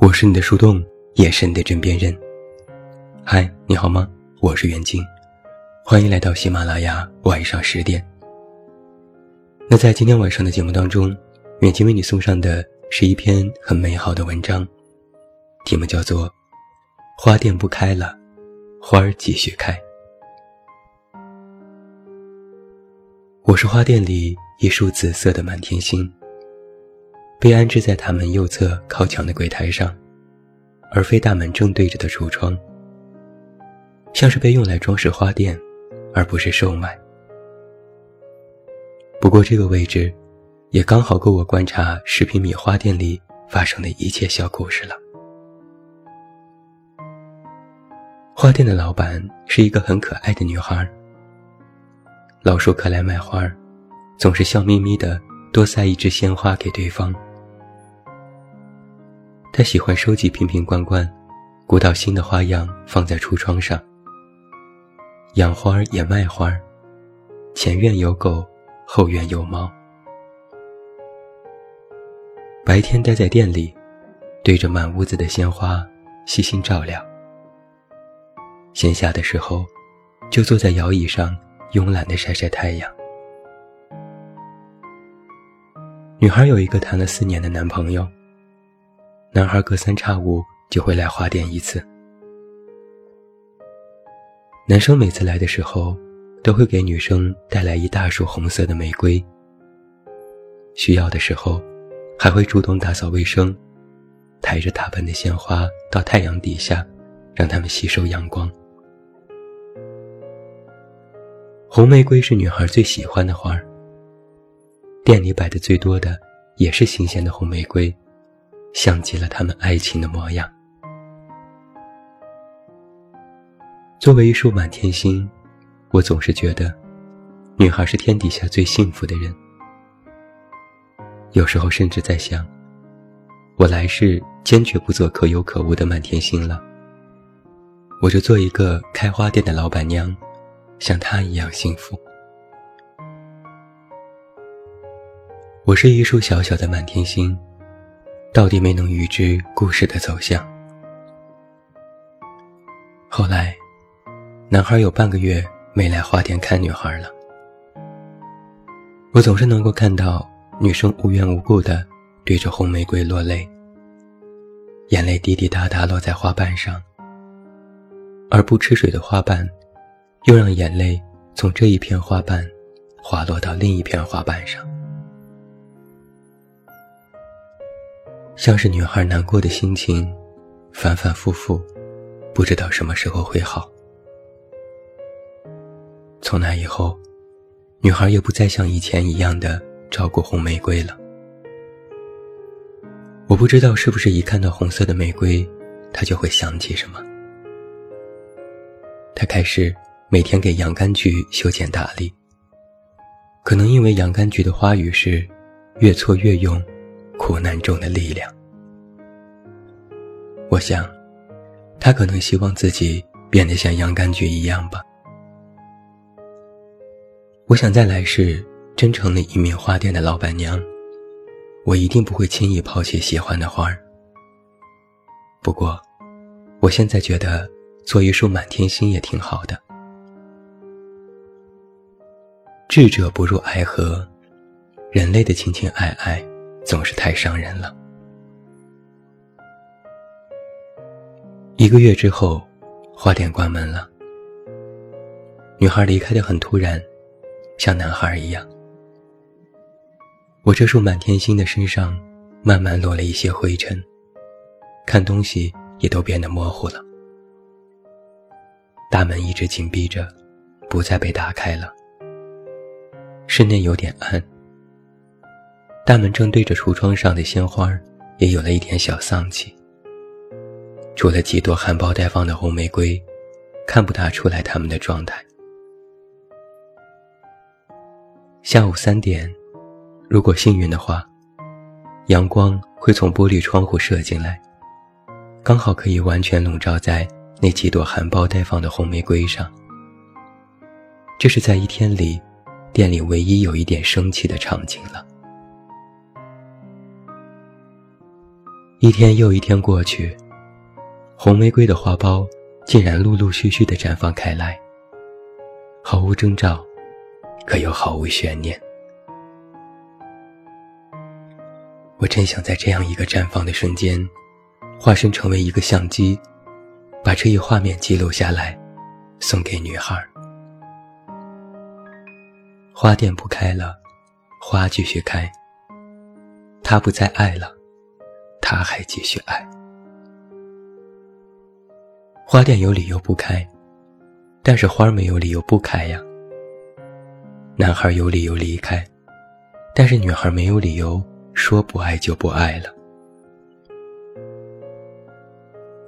我是你的树洞，也是你的枕边人。嗨，你好吗？我是袁静，欢迎来到喜马拉雅晚上十点。那在今天晚上的节目当中，远近为你送上的是一篇很美好的文章，题目叫做《花店不开了，花儿继续开》。我是花店里一束紫色的满天星。被安置在他们右侧靠墙的柜台上，而非大门正对着的橱窗，像是被用来装饰花店，而不是售卖。不过这个位置，也刚好够我观察十平米花店里发生的一切小故事了。花店的老板是一个很可爱的女孩，老熟客来买花，总是笑眯眯的多塞一支鲜花给对方。他喜欢收集瓶瓶罐罐，鼓捣新的花样放在橱窗上。养花也卖花，前院有狗，后院有猫。白天待在店里，对着满屋子的鲜花悉心照料。闲暇的时候，就坐在摇椅上慵懒的晒晒太阳。女孩有一个谈了四年的男朋友。男孩隔三差五就会来花店一次。男生每次来的时候，都会给女生带来一大束红色的玫瑰。需要的时候，还会主动打扫卫生，抬着大盆的鲜花到太阳底下，让它们吸收阳光。红玫瑰是女孩最喜欢的花儿。店里摆的最多的，也是新鲜的红玫瑰。像极了他们爱情的模样。作为一束满天星，我总是觉得，女孩是天底下最幸福的人。有时候甚至在想，我来世坚决不做可有可无的满天星了，我就做一个开花店的老板娘，像他一样幸福。我是一束小小的满天星。到底没能预知故事的走向。后来，男孩有半个月没来花店看女孩了。我总是能够看到女生无缘无故的对着红玫瑰落泪，眼泪滴滴答答落在花瓣上，而不吃水的花瓣，又让眼泪从这一片花瓣滑落到另一片花瓣上。像是女孩难过的心情，反反复复，不知道什么时候会好。从那以后，女孩也不再像以前一样的照顾红玫瑰了。我不知道是不是一看到红色的玫瑰，她就会想起什么。她开始每天给洋甘菊修剪打理。可能因为洋甘菊的花语是“越挫越勇”。苦难中的力量。我想，他可能希望自己变得像洋甘菊一样吧。我想在来世真成了一名花店的老板娘，我一定不会轻易抛弃喜欢的花儿。不过，我现在觉得做一束满天星也挺好的。智者不入爱河，人类的情情爱爱。总是太伤人了。一个月之后，花店关门了。女孩离开的很突然，像男孩一样。我这束满天星的身上，慢慢落了一些灰尘，看东西也都变得模糊了。大门一直紧闭着，不再被打开了。室内有点暗。大门正对着橱窗上的鲜花，也有了一点小丧气。除了几朵含苞待放的红玫瑰，看不大出来它们的状态。下午三点，如果幸运的话，阳光会从玻璃窗户射进来，刚好可以完全笼罩在那几朵含苞待放的红玫瑰上。这是在一天里，店里唯一有一点生气的场景了。一天又一天过去，红玫瑰的花苞竟然陆陆续续的绽放开来，毫无征兆，可又毫无悬念。我真想在这样一个绽放的瞬间，化身成为一个相机，把这一画面记录下来，送给女孩。花店不开了，花继续开。他不再爱了。他还继续爱。花店有理由不开，但是花没有理由不开呀。男孩有理由离开，但是女孩没有理由说不爱就不爱了。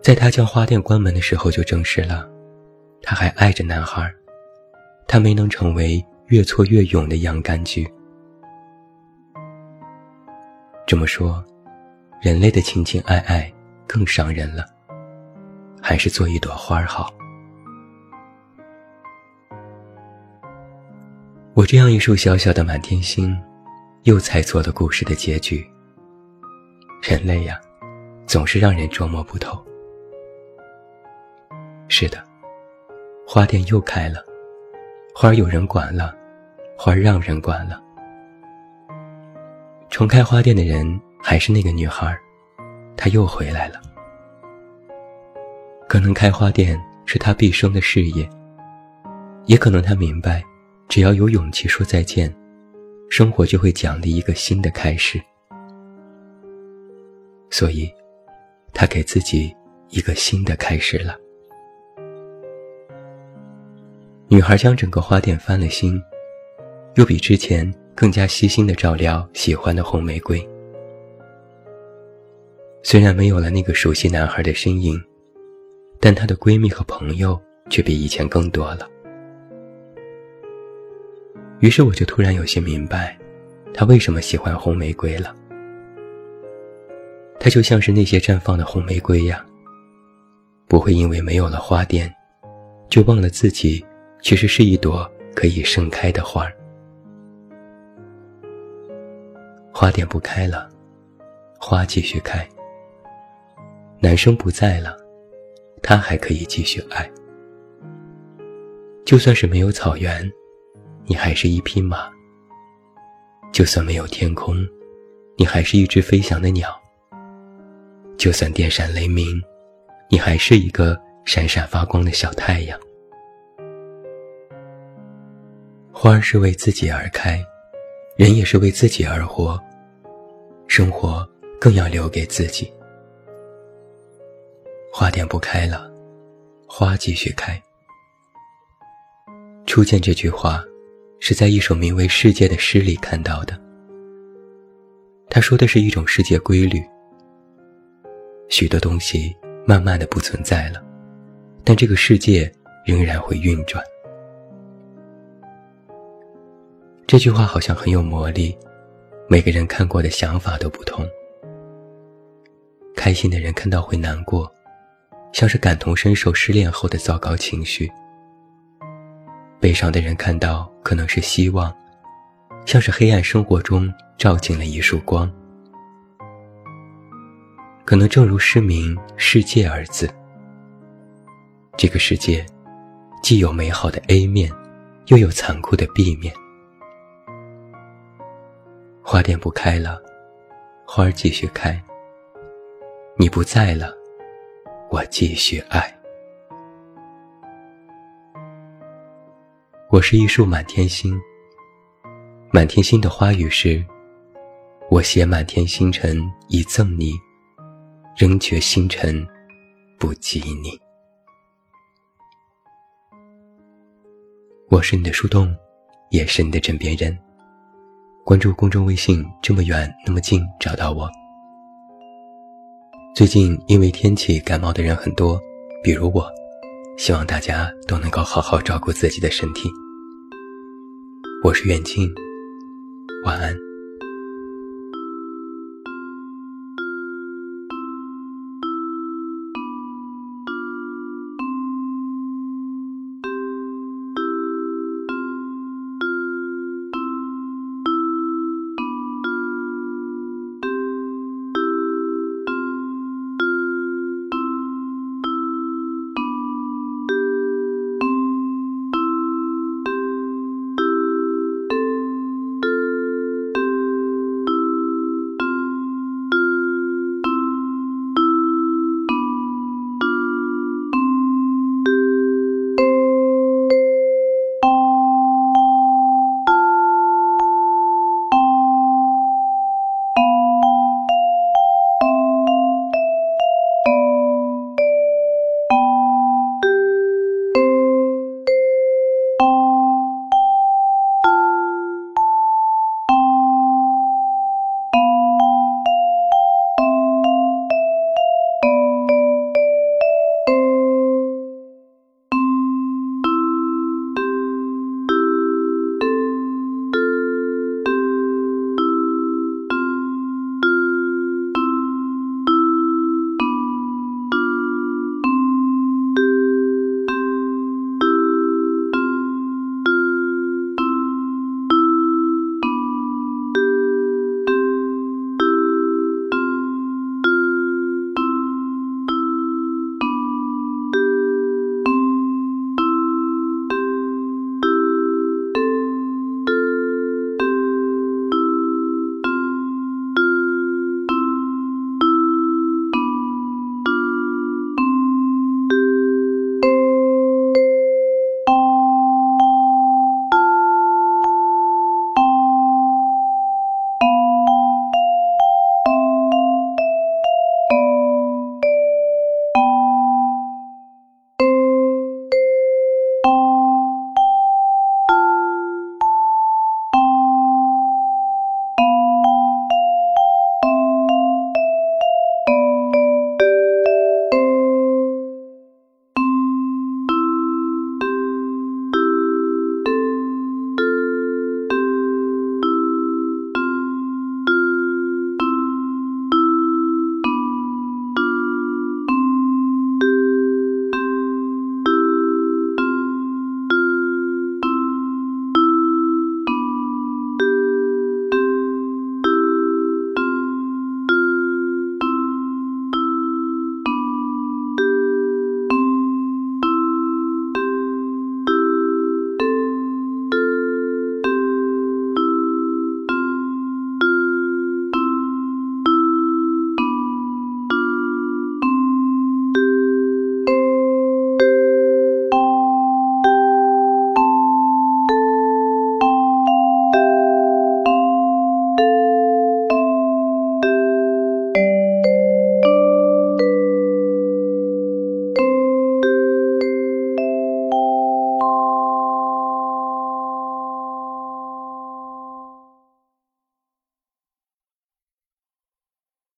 在他将花店关门的时候，就证实了，他还爱着男孩，他没能成为越挫越勇的洋甘菊。这么说。人类的情情爱爱更伤人了，还是做一朵花好。我这样一束小小的满天星，又猜错了故事的结局。人类呀，总是让人捉摸不透。是的，花店又开了，花有人管了，花让人管了。重开花店的人。还是那个女孩，她又回来了。可能开花店是她毕生的事业，也可能她明白，只要有勇气说再见，生活就会奖励一个新的开始。所以，她给自己一个新的开始了。女孩将整个花店翻了新，又比之前更加细心的照料喜欢的红玫瑰。虽然没有了那个熟悉男孩的身影，但她的闺蜜和朋友却比以前更多了。于是我就突然有些明白，她为什么喜欢红玫瑰了。她就像是那些绽放的红玫瑰呀，不会因为没有了花店，就忘了自己其实是一朵可以盛开的花儿。花店不开了，花继续开。男生不在了，他还可以继续爱。就算是没有草原，你还是一匹马；就算没有天空，你还是一只飞翔的鸟；就算电闪雷鸣，你还是一个闪闪发光的小太阳。花儿是为自己而开，人也是为自己而活，生活更要留给自己。花店不开了，花继续开。初见这句话，是在一首名为《世界》的诗里看到的。他说的是一种世界规律，许多东西慢慢的不存在了，但这个世界仍然会运转。这句话好像很有魔力，每个人看过的想法都不同。开心的人看到会难过。像是感同身受失恋后的糟糕情绪，悲伤的人看到可能是希望，像是黑暗生活中照进了一束光。可能正如诗名“世界”二字，这个世界既有美好的 A 面，又有残酷的 B 面。花店不开了，花儿继续开。你不在了。我继续爱。我是一束满天星。满天星的花语是：我携满天星辰以赠你，仍觉星辰不及你。我是你的树洞，也是你的枕边人。关注公众微信，这么远那么近，找到我。最近因为天气感冒的人很多，比如我，希望大家都能够好好照顾自己的身体。我是远近，晚安。